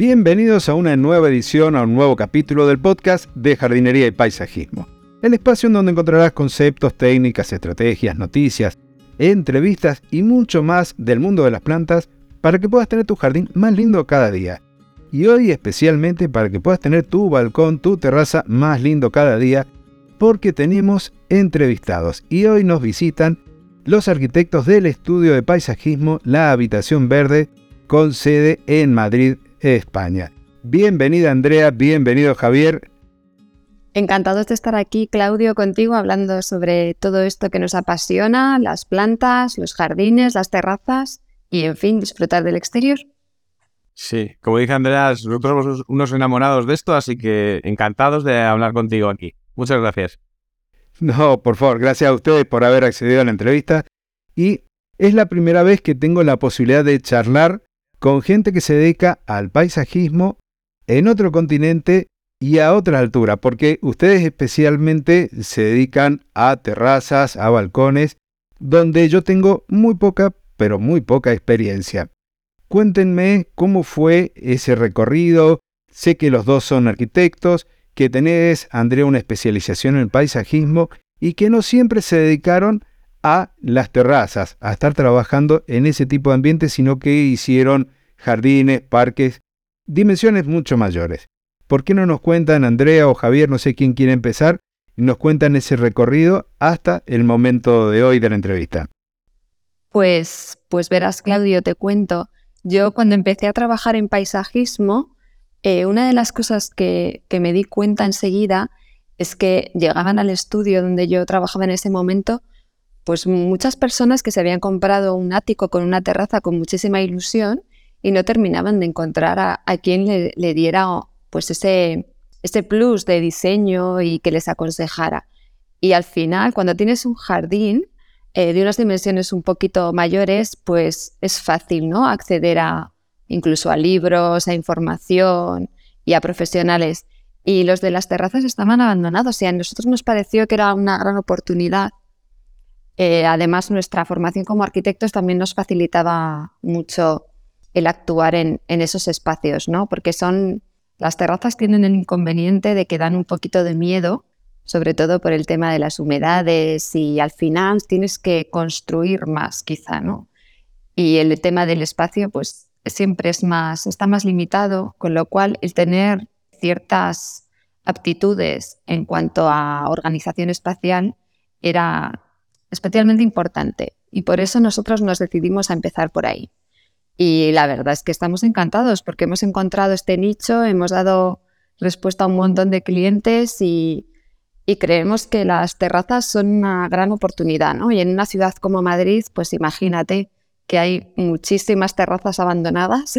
Bienvenidos a una nueva edición, a un nuevo capítulo del podcast de jardinería y paisajismo. El espacio en donde encontrarás conceptos, técnicas, estrategias, noticias, entrevistas y mucho más del mundo de las plantas para que puedas tener tu jardín más lindo cada día. Y hoy especialmente para que puedas tener tu balcón, tu terraza más lindo cada día, porque tenemos entrevistados y hoy nos visitan los arquitectos del estudio de paisajismo La Habitación Verde con sede en Madrid, España. Bienvenida Andrea, bienvenido Javier. Encantados de estar aquí, Claudio, contigo hablando sobre todo esto que nos apasiona, las plantas, los jardines, las terrazas y, en fin, disfrutar del exterior. Sí, como dice Andrea, nosotros somos unos enamorados de esto, así que encantados de hablar contigo aquí. Muchas gracias. No, por favor, gracias a ustedes por haber accedido a la entrevista. Y es la primera vez que tengo la posibilidad de charlar con gente que se dedica al paisajismo en otro continente y a otra altura, porque ustedes especialmente se dedican a terrazas, a balcones, donde yo tengo muy poca, pero muy poca experiencia. Cuéntenme cómo fue ese recorrido. Sé que los dos son arquitectos, que tenés, Andrea, una especialización en paisajismo y que no siempre se dedicaron a las terrazas, a estar trabajando en ese tipo de ambiente, sino que hicieron jardines, parques, dimensiones mucho mayores. ¿Por qué no nos cuentan, Andrea o Javier, no sé quién quiere empezar, y nos cuentan ese recorrido hasta el momento de hoy de la entrevista? Pues, pues verás, Claudio, te cuento. Yo cuando empecé a trabajar en paisajismo, eh, una de las cosas que, que me di cuenta enseguida es que llegaban al estudio donde yo trabajaba en ese momento pues muchas personas que se habían comprado un ático con una terraza con muchísima ilusión y no terminaban de encontrar a, quien le, diera pues ese, ese plus de diseño y que les aconsejara. Y al final, cuando tienes un jardín eh, de unas dimensiones un poquito mayores, pues es fácil ¿no? acceder a incluso a libros, a información y a profesionales. Y los de las terrazas estaban abandonados y a nosotros nos pareció que era una gran oportunidad eh, además, nuestra formación como arquitectos también nos facilitaba mucho el actuar en, esos espacios, ¿no? Porque son las terrazas tienen el inconveniente de que dan un poquito de miedo, sobre todo por el tema de las humedades y al final tienes que construir más, quizá, ¿no? Y el tema del espacio, pues siempre es más, está más limitado, con lo cual el tener ciertas aptitudes en cuanto a organización espacial era especialmente importante y por eso nosotros nos decidimos a empezar por ahí. Y la verdad es que estamos encantados porque hemos encontrado este nicho, hemos dado respuesta a un montón de clientes y, creemos que las terrazas son una gran oportunidad, ¿no? Y en una ciudad como Madrid, pues imagínate que hay muchísimas terrazas abandonadas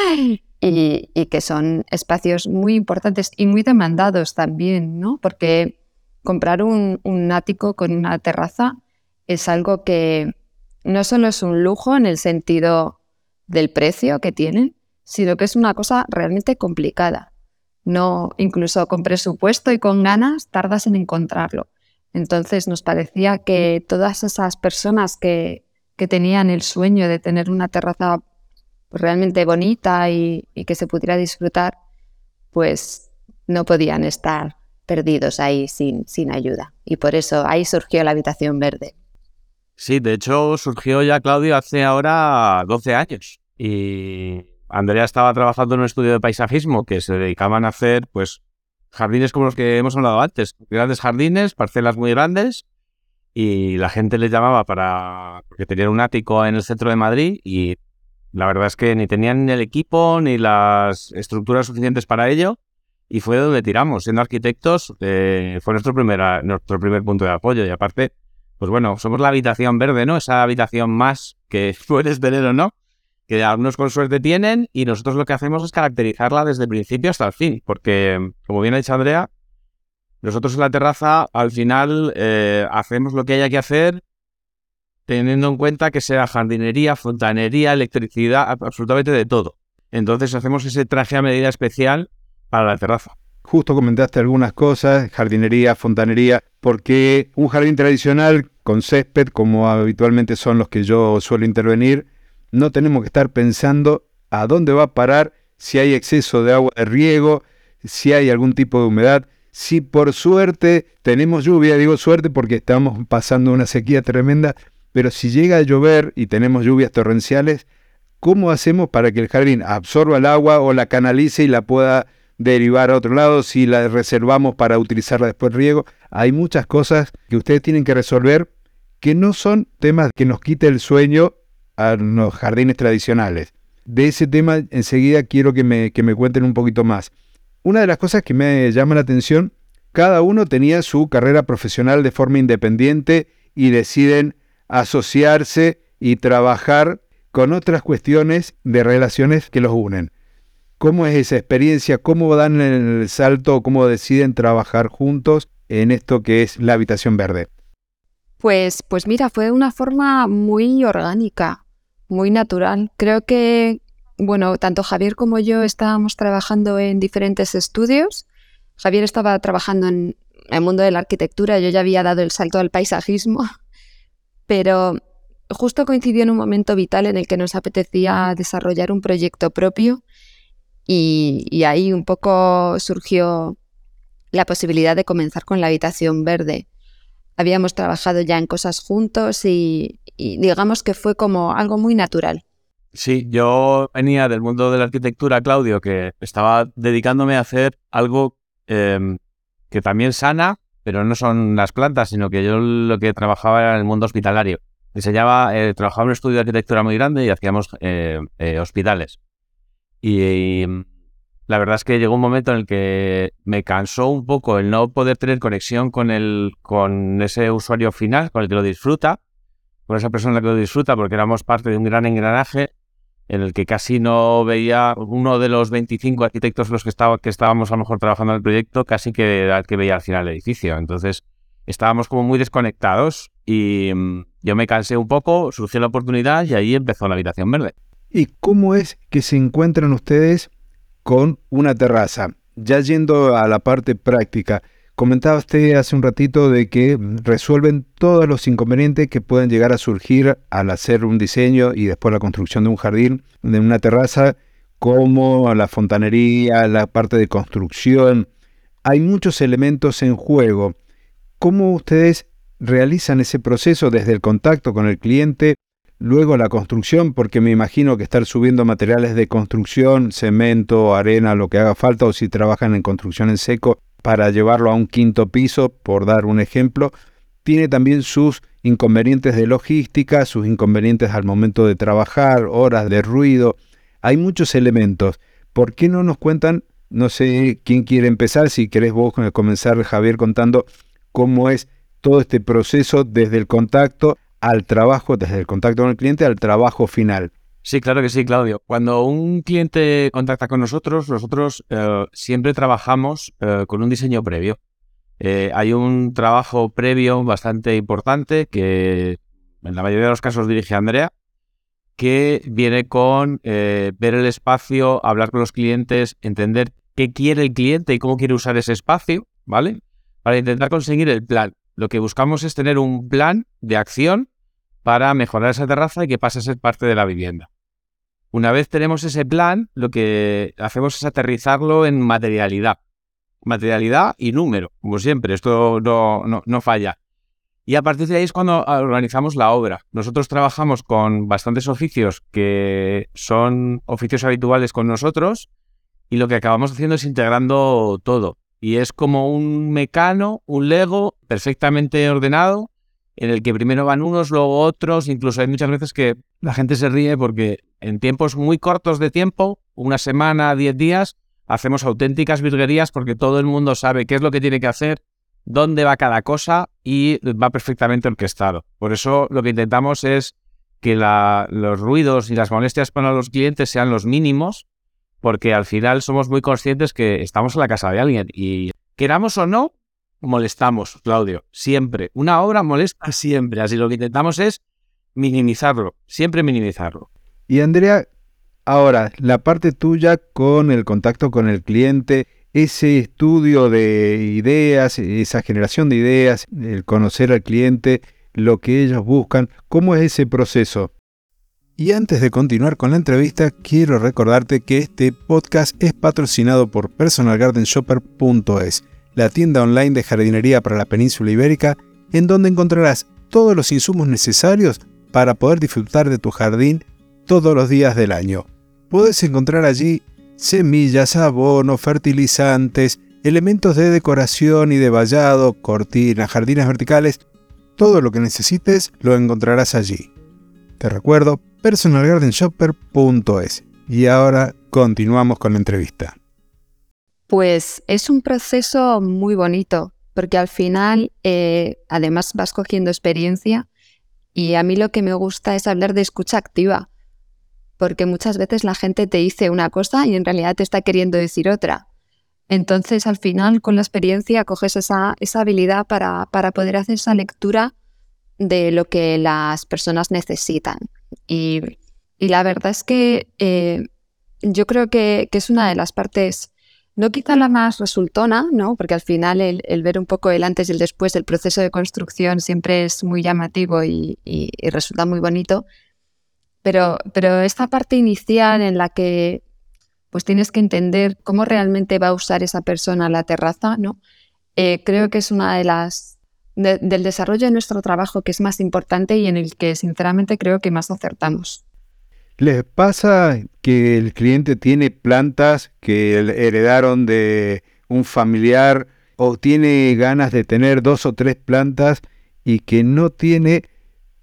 y, que son espacios muy importantes y muy demandados también, ¿no? Porque comprar un, un ático con una terraza es algo que no solo es un lujo en el sentido del precio que tienen, sino que es una cosa realmente complicada. No, incluso con presupuesto y con ganas, tardas en encontrarlo. Entonces nos parecía que todas esas personas que, que tenían el sueño de tener una terraza realmente bonita y, y, que se pudiera disfrutar, pues no podían estar perdidos ahí sin, sin ayuda. Y por eso ahí surgió la habitación verde. Sí, de hecho surgió ya Claudio hace ahora 12 años y Andrea estaba trabajando en un estudio de paisajismo que se dedicaban a hacer pues jardines como los que hemos hablado antes, grandes jardines, parcelas muy grandes y la gente les llamaba para porque tenían un ático en el centro de Madrid y la verdad es que ni tenían el equipo ni las estructuras suficientes para ello y fue donde tiramos. Siendo arquitectos eh, fue nuestro, primera, nuestro primer punto de apoyo y aparte pues bueno, somos la habitación verde, ¿no? Esa habitación más que puedes tener o no, que algunos con suerte tienen y nosotros lo que hacemos es caracterizarla desde el principio hasta el fin, porque como bien ha dicho Andrea, nosotros en la terraza al final eh, hacemos lo que haya que hacer teniendo en cuenta que sea jardinería, fontanería, electricidad, absolutamente de todo. Entonces hacemos ese traje a medida especial para la terraza. Justo comentaste algunas cosas, jardinería, fontanería, porque un jardín tradicional con césped, como habitualmente son los que yo suelo intervenir, no tenemos que estar pensando a dónde va a parar si hay exceso de agua de riego, si hay algún tipo de humedad, si por suerte tenemos lluvia, digo suerte porque estamos pasando una sequía tremenda, pero si llega a llover y tenemos lluvias torrenciales, ¿cómo hacemos para que el jardín absorba el agua o la canalice y la pueda derivar a otro lado? Si la reservamos para utilizarla después riego, hay muchas cosas que ustedes tienen que resolver que no son temas que nos quite el sueño a los jardines tradicionales. De ese tema enseguida quiero que me, que me cuenten un poquito más. Una de las cosas que me llama la atención, cada uno tenía su carrera profesional de forma independiente y deciden asociarse y trabajar con otras cuestiones de relaciones que los unen. ¿Cómo es esa experiencia? ¿Cómo dan el salto? ¿Cómo deciden trabajar juntos en esto que es la habitación verde? Pues, pues mira, fue una forma muy orgánica, muy natural. Creo que, bueno, tanto Javier como yo estábamos trabajando en diferentes estudios. Javier estaba trabajando en el mundo de la arquitectura, yo ya había dado el salto al paisajismo, pero justo coincidió en un momento vital en el que nos apetecía desarrollar un proyecto propio y, y ahí un poco surgió la posibilidad de comenzar con la habitación verde habíamos trabajado ya en cosas juntos y, digamos que fue como algo muy natural. Sí, yo venía del mundo de la arquitectura, Claudio, que estaba dedicándome a hacer algo em, que también sana, pero no son las plantas, sino que yo lo que trabajaba era en el mundo hospitalario. Enseñaba, eh, trabajaba en un estudio de arquitectura muy grande y hacíamos eh, eh, hospitales. y, la verdad es que llegó un momento en el que me cansó un poco el no poder tener conexión con, el, con ese usuario final, con el que lo disfruta, con esa persona que lo disfruta, porque éramos parte de un gran engranaje en el que casi no veía uno de los 25 arquitectos los que, estaba, que estábamos a lo mejor trabajando en el proyecto, casi que que veía al final el edificio. Entonces estábamos como muy desconectados y mm, yo me cansé un poco, surgió la oportunidad y ahí empezó la habitación verde. ¿Y cómo es que se encuentran ustedes con una terraza. Ya yendo a la parte práctica, comentaba usted hace un ratito de que resuelven todos los inconvenientes que pueden llegar a surgir al hacer un diseño y después la construcción de un jardín, de una terraza, como la fontanería, la parte de construcción. Hay muchos elementos en juego. ¿Cómo ustedes realizan ese proceso desde el contacto con el cliente Luego la construcción, porque me imagino que estar subiendo materiales de construcción, cemento, arena, lo que haga falta, o si trabajan en construcción en seco, para llevarlo a un quinto piso, por dar un ejemplo, tiene también sus inconvenientes de logística, sus inconvenientes al momento de trabajar, horas de ruido. Hay muchos elementos. ¿Por qué no nos cuentan, no sé quién quiere empezar, si querés vos comenzar, Javier, contando cómo es todo este proceso desde el contacto al trabajo, desde el contacto con el cliente al trabajo final. Sí, claro que sí, Claudio. Cuando un cliente contacta con nosotros, nosotros eh, siempre trabajamos eh, con un diseño previo. Eh, hay un trabajo previo bastante importante que en la mayoría de los casos dirige Andrea, que viene con ver el espacio, hablar con los clientes, entender qué quiere el cliente y cómo quiere usar ese espacio, ¿vale? Para intentar conseguir el plan. Lo que buscamos es tener un plan de acción para mejorar esa terraza y que pase a ser parte de la vivienda. Una vez tenemos ese plan, lo que hacemos es aterrizarlo en materialidad. Materialidad y número, como siempre, esto no, no, falla. Y a partir de ahí es cuando organizamos la obra. Nosotros trabajamos con bastantes oficios que son oficios habituales con nosotros y lo que acabamos haciendo es integrando todo. Y es como un mecano, un Lego perfectamente ordenado en el que primero van unos, luego otros, incluso hay muchas veces que la gente se ríe porque en tiempos muy cortos de tiempo, una semana, diez días, hacemos auténticas virguerías porque todo el mundo sabe qué es lo que tiene que hacer, dónde va cada cosa y va perfectamente orquestado. Por eso lo que intentamos es que los ruidos y las molestias para los clientes sean los mínimos, porque al final somos muy conscientes que estamos en la casa de alguien y queramos o no, molestamos, Claudio, siempre. Una obra molesta siempre, así lo que intentamos es minimizarlo, siempre minimizarlo. Y Andrea, ahora, la parte tuya con el contacto con el cliente, ese estudio de ideas, esa generación de ideas, el conocer al cliente, lo que ellos buscan, ¿cómo es ese proceso? Y antes de continuar con la entrevista, quiero recordarte que este podcast es patrocinado por personalgardenshopper.es, la tienda online de jardinería para la península ibérica, en donde encontrarás todos los insumos necesarios para poder disfrutar de tu jardín todos los días del año. Puedes encontrar allí semillas, abono, fertilizantes, elementos de decoración y de vallado, cortinas, jardines verticales, todo lo que necesites lo encontrarás allí. Te recuerdo personalgardenshopper.es. Y ahora continuamos con la entrevista. Pues es un proceso muy bonito, porque al final eh, además vas cogiendo experiencia y a mí lo que me gusta es hablar de escucha activa, porque muchas veces la gente te dice una cosa y en realidad te está queriendo decir otra. Entonces, al final, con la experiencia, coges esa, habilidad para, poder hacer esa lectura de lo que las personas necesitan. Y, la verdad es que eh, yo creo que, es una de las partes, no quizá la más resultona, ¿no? porque al final el, ver un poco el antes y el después del proceso de construcción siempre es muy llamativo y resulta muy bonito, pero, pero esta parte inicial en la que pues tienes que entender cómo realmente va a usar esa persona la terraza, ¿no? Eh, creo que es una de las del desarrollo de nuestro trabajo que es más importante y en el que sinceramente creo que más acertamos. ¿Les pasa que el cliente tiene plantas que heredaron de un familiar o tiene ganas de tener dos o tres plantas y que no tiene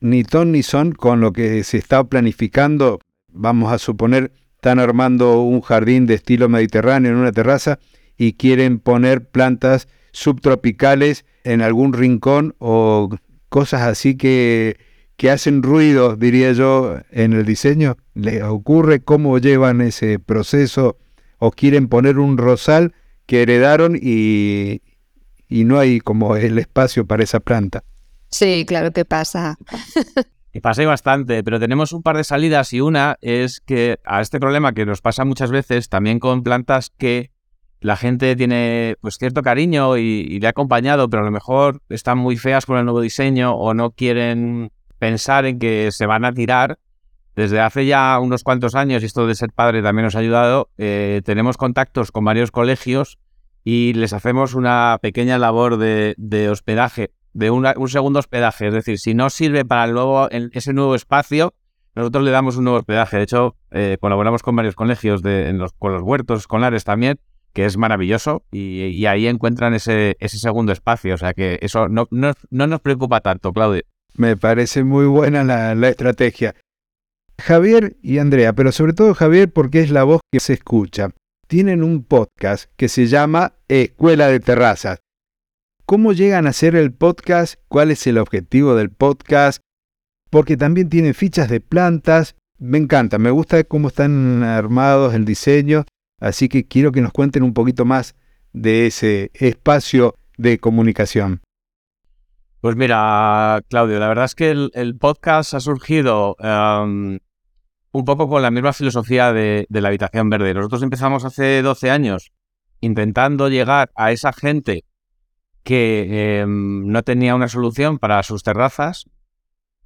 ni ton ni son con lo que se está planificando. Vamos a suponer, están armando un jardín de estilo mediterráneo en una terraza y quieren poner plantas subtropicales en algún rincón o cosas así que, que hacen ruido, diría yo, en el diseño. ¿Les ocurre cómo llevan ese proceso o quieren poner un rosal que heredaron y, y no hay como el espacio para esa planta? Sí, claro que pasa. Y pasa bastante, pero tenemos un par de salidas y una es que a este problema que nos pasa muchas veces también con plantas que la gente tiene pues cierto cariño y, le ha acompañado, pero a lo mejor están muy feas con el nuevo diseño o no quieren pensar en que se van a tirar. Desde hace ya unos cuantos años, y esto de ser padre también nos ha ayudado, eh, tenemos contactos con varios colegios y les hacemos una pequeña labor de hospedaje de un segundo hospedaje. Es decir, si no sirve para el nuevo, ese nuevo espacio, nosotros le damos un nuevo hospedaje. De hecho, eh, colaboramos con varios colegios, de, en los, con los huertos escolares también, que es maravilloso, y, ahí encuentran ese, ese, segundo espacio. O sea que eso no, no, nos preocupa tanto, Claudio. Me parece muy buena la, la estrategia. Javier y Andrea, pero sobre todo Javier porque es la voz que se escucha. Tienen un podcast que se llama Escuela de Terrazas. ¿Cómo llegan a hacer el podcast? ¿Cuál es el objetivo del podcast? Porque también tienen fichas de plantas. Me encanta, me gusta cómo están armados el diseño, así que quiero que nos cuenten un poquito más de ese espacio de comunicación. Pues mira, Claudio, la verdad es que el, podcast ha surgido em, un poco con la misma filosofía de, de, la habitación verde. Nosotros empezamos hace 12 años intentando llegar a esa gente que em, no tenía una solución para sus terrazas,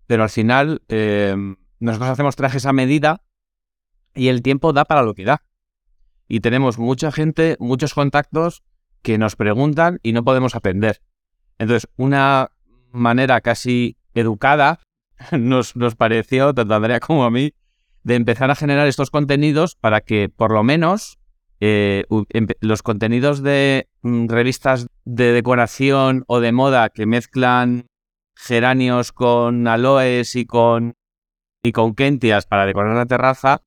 pero al final em, nosotros hacemos trajes a medida y el tiempo da para lo que da. Y tenemos mucha gente, muchos contactos que nos preguntan y no podemos aprender. Entonces, una manera casi educada nos, nos pareció, tanto Andrea como a mí, de empezar a generar estos contenidos para que por lo menos eh, los contenidos de mm, revistas de decoración o de moda que mezclan geranios con aloes y con, y con kentias para decorar la terraza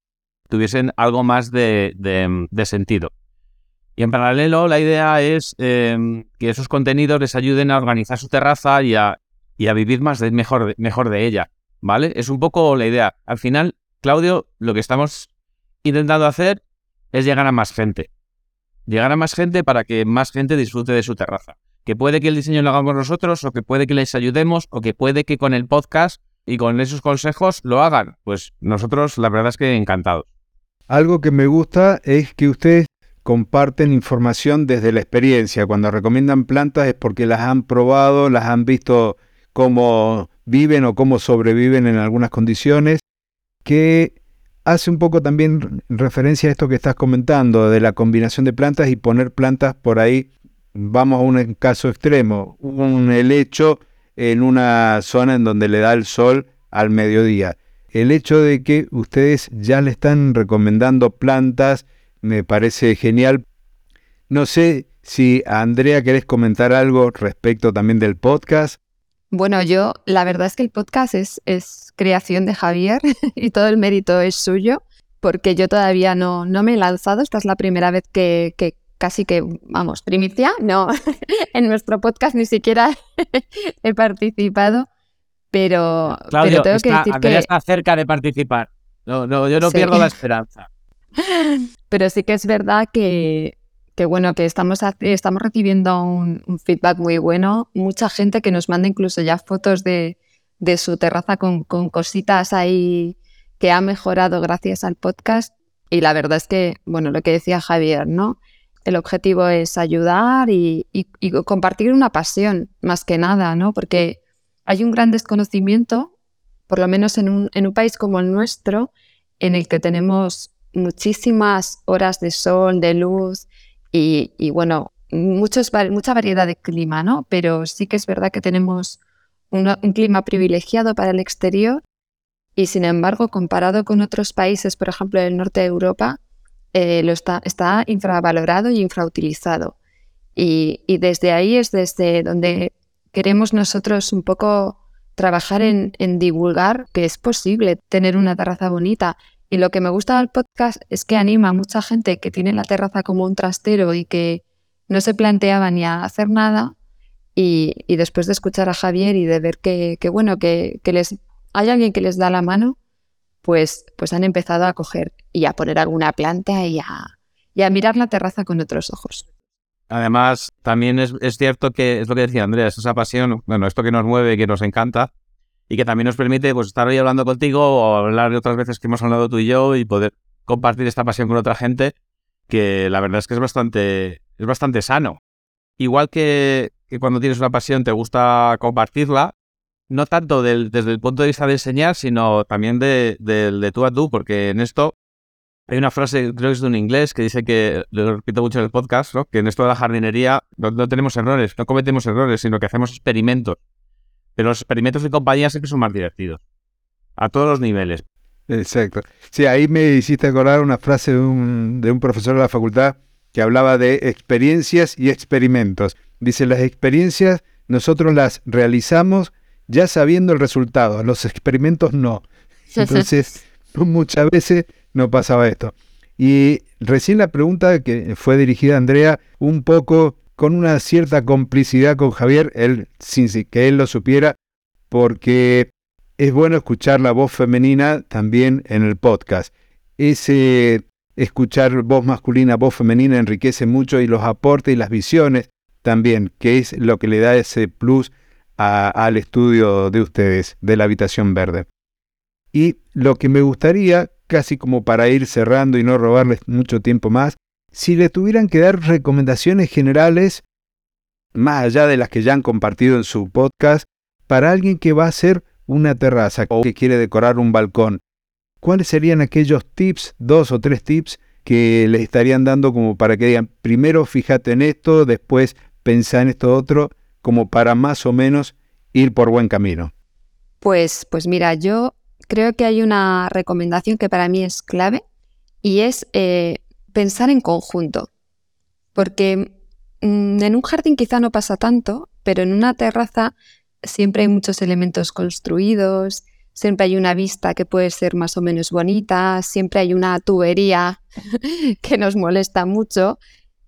tuviesen algo más de, sentido. Y en paralelo, la idea es em, que esos contenidos les ayuden a organizar su terraza y a, vivir más mejor, mejor de ella. ¿Vale? Es un poco la idea. Al final, Claudio, lo que estamos intentando hacer es llegar a más gente. Llegar a más gente para que más gente disfrute de su terraza. Que puede que el diseño lo hagamos nosotros, o que puede que les ayudemos, o que puede que con el podcast y con esos consejos lo hagan. Pues nosotros, la verdad es que encantados. Algo que me gusta es que ustedes comparten información desde la experiencia. Cuando recomiendan plantas es porque las han probado, las han visto cómo viven o cómo sobreviven en algunas condiciones que hace un poco también referencia a esto que estás comentando, de la combinación de plantas y poner plantas por ahí. Vamos a un caso extremo, un helecho en una zona en donde le da el sol al mediodía. El hecho de que ustedes ya le están recomendando plantas me parece genial. No sé si Andrea querés comentar algo respecto también del podcast. Bueno, yo la verdad es que el podcast es, es creación de Javier y todo el mérito es suyo, porque yo todavía no, no me he lanzado. Esta es la primera vez que, que casi que, vamos, primicia, no, en nuestro podcast ni siquiera he participado, pero, Claudio, pero tengo está, que decir Andrea que... está cerca de participar. No, no, yo no Sí. pierdo la esperanza. Pero sí que es verdad que, que bueno, que estamos, estamos recibiendo un, un feedback muy bueno. Mucha gente que nos manda incluso ya fotos de, de su terraza con, con cositas ahí que ha mejorado gracias al podcast. Y la verdad es que, bueno, lo que decía Javier, ¿no? El objetivo es ayudar y, y- y compartir una pasión, más que nada, ¿no? Porque hay un gran desconocimiento, por lo menos en un, en un país como el nuestro, en el que tenemos muchísimas horas de sol, de luz y, bueno, muchos, mucha variedad de clima, ¿no? Pero sí que es verdad que tenemos un clima privilegiado para el exterior y sin embargo, comparado con otros países, por ejemplo, del norte de Europa, eh, lo está, está infravalorado y infrautilizado. Y, y desde ahí es desde donde queremos nosotros un poco trabajar en, en divulgar que es posible tener una terraza bonita. Y lo que me gusta del podcast es que anima a mucha gente que tiene la terraza como un trastero y que no se planteaba ni a hacer nada. Y, y después de escuchar a Javier y de ver que, bueno, que, les hay alguien que les da la mano, pues, pues han empezado a coger y a poner alguna planta y a, y mirar la terraza con otros ojos. Además, también es, cierto que es lo que decía Andrea, es esa pasión, bueno, esto que nos mueve, que nos encanta y que también nos permite pues, estar hoy hablando contigo o hablar de otras veces que hemos hablado tú y yo y poder compartir esta pasión con otra gente, que la verdad es que es bastante, es bastante sano. Igual que, que cuando tienes una pasión te gusta compartirla, no tanto desde el punto de vista de enseñar, sino también de, del de tú a tú, porque en esto hay una frase, creo que es de un inglés, que dice que, lo repito mucho en el podcast, que en esto de la jardinería no, no tenemos errores, no cometemos errores, sino que hacemos experimentos. Pero los experimentos de compañía siempre son más divertidos. A todos los niveles. Exacto. Sí, ahí me hiciste acordar una frase de un, de un profesor de la facultad que hablaba de experiencias y experimentos. Dice, las experiencias nosotros las realizamos ya sabiendo el resultado, los experimentos no. Entonces, muchas veces no pasaba esto. Y recién la pregunta que fue dirigida a Andrea, un poco con una cierta complicidad con Javier, él sin si- que él lo supiera, porque es bueno escuchar la voz femenina también en el podcast. Ese escuchar voz masculina, voz femenina enriquece mucho y los aportes y las visiones también, que es lo que le da ese plus al estudio de ustedes, de la habitación verde. Y lo que me gustaría, casi como para ir cerrando y no robarles mucho tiempo más, si le tuvieran que dar recomendaciones generales, más allá de las que ya han compartido en su podcast, para alguien que va a hacer una terraza o que quiere decorar un balcón, ¿cuáles serían aquellos tips, dos o tres tips, que les estarían dando como para que digan, primero fíjate en esto, después pensá en esto otro, como para más o menos ir por buen camino? Pues, pues mira, yo creo que hay una recomendación que para mí es clave y es eh, pensar en conjunto. Porque mm, en un jardín quizá no pasa tanto, pero en una terraza siempre hay muchos elementos construidos, siempre hay una vista que puede ser más o menos bonita, siempre hay una tubería que nos molesta mucho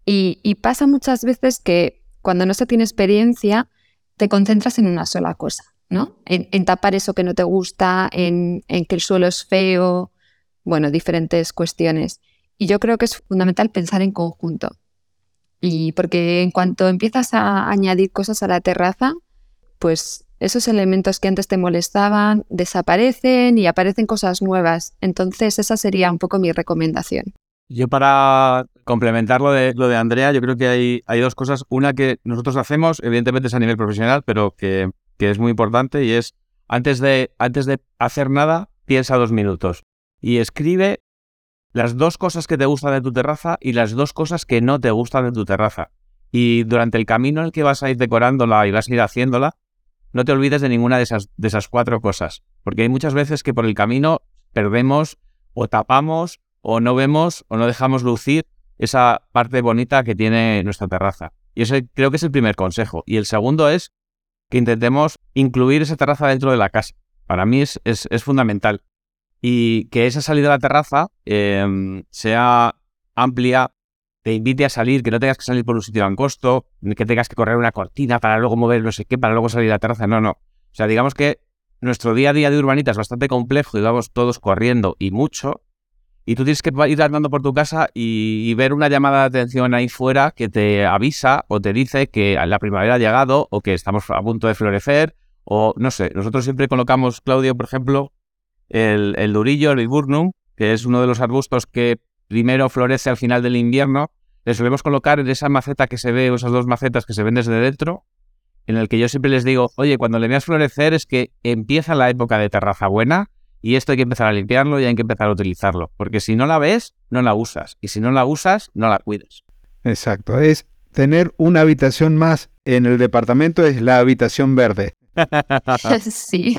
y, pasa muchas veces que cuando no se tiene experiencia te concentras en una sola cosa. ¿no? En, tapar eso que no te gusta, en que el suelo es feo, bueno, diferentes cuestiones. Y yo creo que es fundamental pensar en conjunto. Y porque en cuanto empiezas a añadir cosas a la terraza, pues esos elementos que antes te molestaban desaparecen y aparecen cosas nuevas. Entonces esa sería un poco mi recomendación. Yo para complementar lo de, lo de Andrea, yo creo que hay, hay dos cosas. Una que nosotros hacemos, evidentemente es a nivel profesional, pero que, que es muy importante y es antes de, antes de hacer nada, piensa dos minutos y escribe las dos cosas que te gustan de tu terraza y las dos cosas que no te gustan de tu terraza. Y durante el camino en el que vas a ir decorándola y vas a ir haciéndola, no te olvides de ninguna de esas, de esas cuatro cosas. Porque hay muchas veces que por el camino perdemos o tapamos o no vemos o no dejamos lucir esa parte bonita que tiene nuestra terraza. Y ese creo que es el primer consejo. Y el segundo es que intentemos incluir esa terraza dentro de la casa. Para mí es, es, fundamental. Y que esa salida a la terraza em, sea amplia, te invite a salir, que no tengas que salir por un sitio angosto, que tengas que correr una cortina para luego mover no sé qué, para luego salir a la terraza. No, no. O sea, digamos que nuestro día a día de urbanita es bastante complejo y vamos todos corriendo y mucho. Y tú tienes que ir andando por tu casa y, ver una llamada de atención ahí fuera que te avisa o te dice que la primavera ha llegado o que estamos a punto de florecer o no sé. Nosotros siempre colocamos, Claudio, por ejemplo, el, durillo, el viburnum, que es uno de los arbustos que primero florece al final del invierno. Le solemos colocar en esa maceta que se ve, o esas dos macetas que se ven desde dentro, en el que yo siempre les digo, oye, cuando le veas florecer es que empieza la época de terraza buena y esto hay que empezar a limpiarlo y hay que empezar a utilizarlo. Porque si no la ves, no la usas. Y si no la usas, no la cuides. Exacto. Es tener una habitación más en el departamento, es la habitación verde. sí.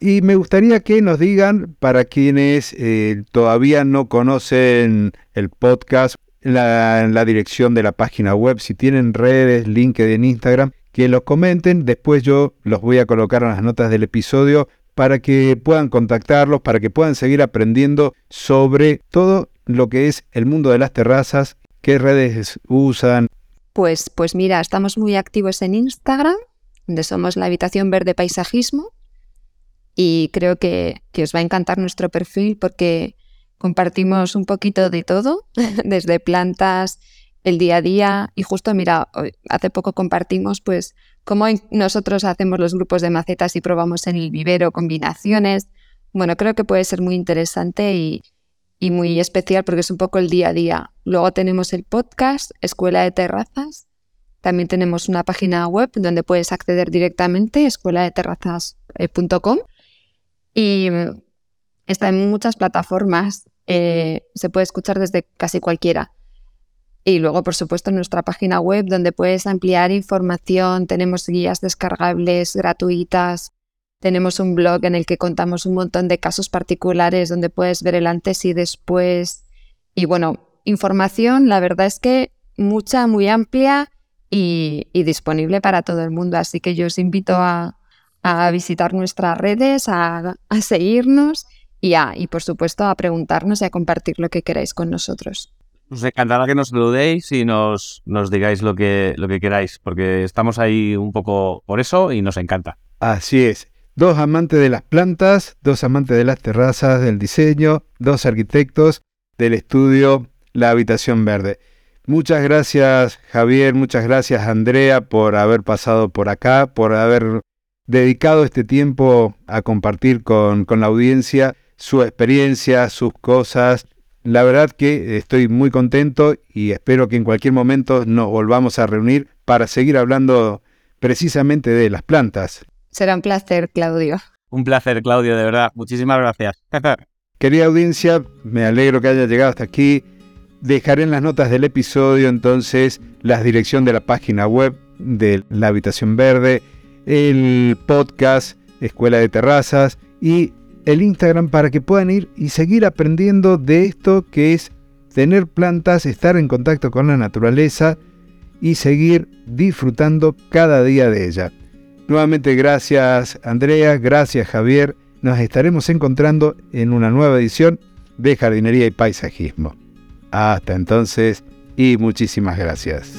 y me gustaría que nos digan, para quienes eh, todavía no conocen el podcast, la, la dirección de la página web, si tienen redes, LinkedIn, Instagram, que los comenten. Después yo los voy a colocar en las notas del episodio para que puedan contactarlos, para que puedan seguir aprendiendo sobre todo lo que es el mundo de las terrazas, qué redes usan. Pues, pues mira, estamos muy activos en Instagram, donde somos la Habitación Verde Paisajismo, y creo que, que os va a encantar nuestro perfil porque compartimos un poquito de todo, desde plantas, el día a día, y justo, mira, hace poco compartimos pues cómo nosotros hacemos los grupos de macetas y probamos en el vivero combinaciones. Bueno, creo que puede ser muy interesante y, muy especial porque es un poco el día a día. Luego tenemos el podcast, Escuela de Terrazas. También tenemos una página web donde puedes acceder directamente, escueladeterrazas.com. Y está en muchas plataformas. Eh, se puede escuchar desde casi cualquiera. Y luego, por supuesto, nuestra página web donde puedes ampliar información, tenemos guías descargables gratuitas, tenemos un blog en el que contamos un montón de casos particulares donde puedes ver el antes y después. Y bueno, información, la verdad es que mucha, muy amplia y, disponible para todo el mundo. Así que yo os invito a, visitar nuestras redes, a, seguirnos y, y por supuesto a preguntarnos y a compartir lo que queráis con nosotros. Nos encantará que nos saludéis y nos, nos digáis lo que, lo que queráis, porque estamos ahí un poco por eso y nos encanta. Así es. Dos amantes de las plantas, dos amantes de las terrazas, del diseño, dos arquitectos del estudio La Habitación Verde. Muchas gracias Javier, muchas gracias Andrea por haber pasado por acá, por haber dedicado este tiempo a compartir con, con la audiencia su experiencia, sus cosas, la verdad que estoy muy contento y espero que en cualquier momento nos volvamos a reunir para seguir hablando precisamente de las plantas. Será un placer, Claudio. Un placer, Claudio, de verdad. Muchísimas gracias. Querida audiencia, me alegro que haya llegado hasta aquí. Dejaré en las notas del episodio entonces la dirección de la página web de la Habitación Verde, el podcast Escuela de Terrazas y el Instagram para que puedan ir y seguir aprendiendo de esto que es tener plantas, estar en contacto con la naturaleza y seguir disfrutando cada día de ella. Nuevamente gracias Andrea, gracias Javier. Nos estaremos encontrando en una nueva edición de Jardinería y Paisajismo. Hasta entonces y muchísimas gracias.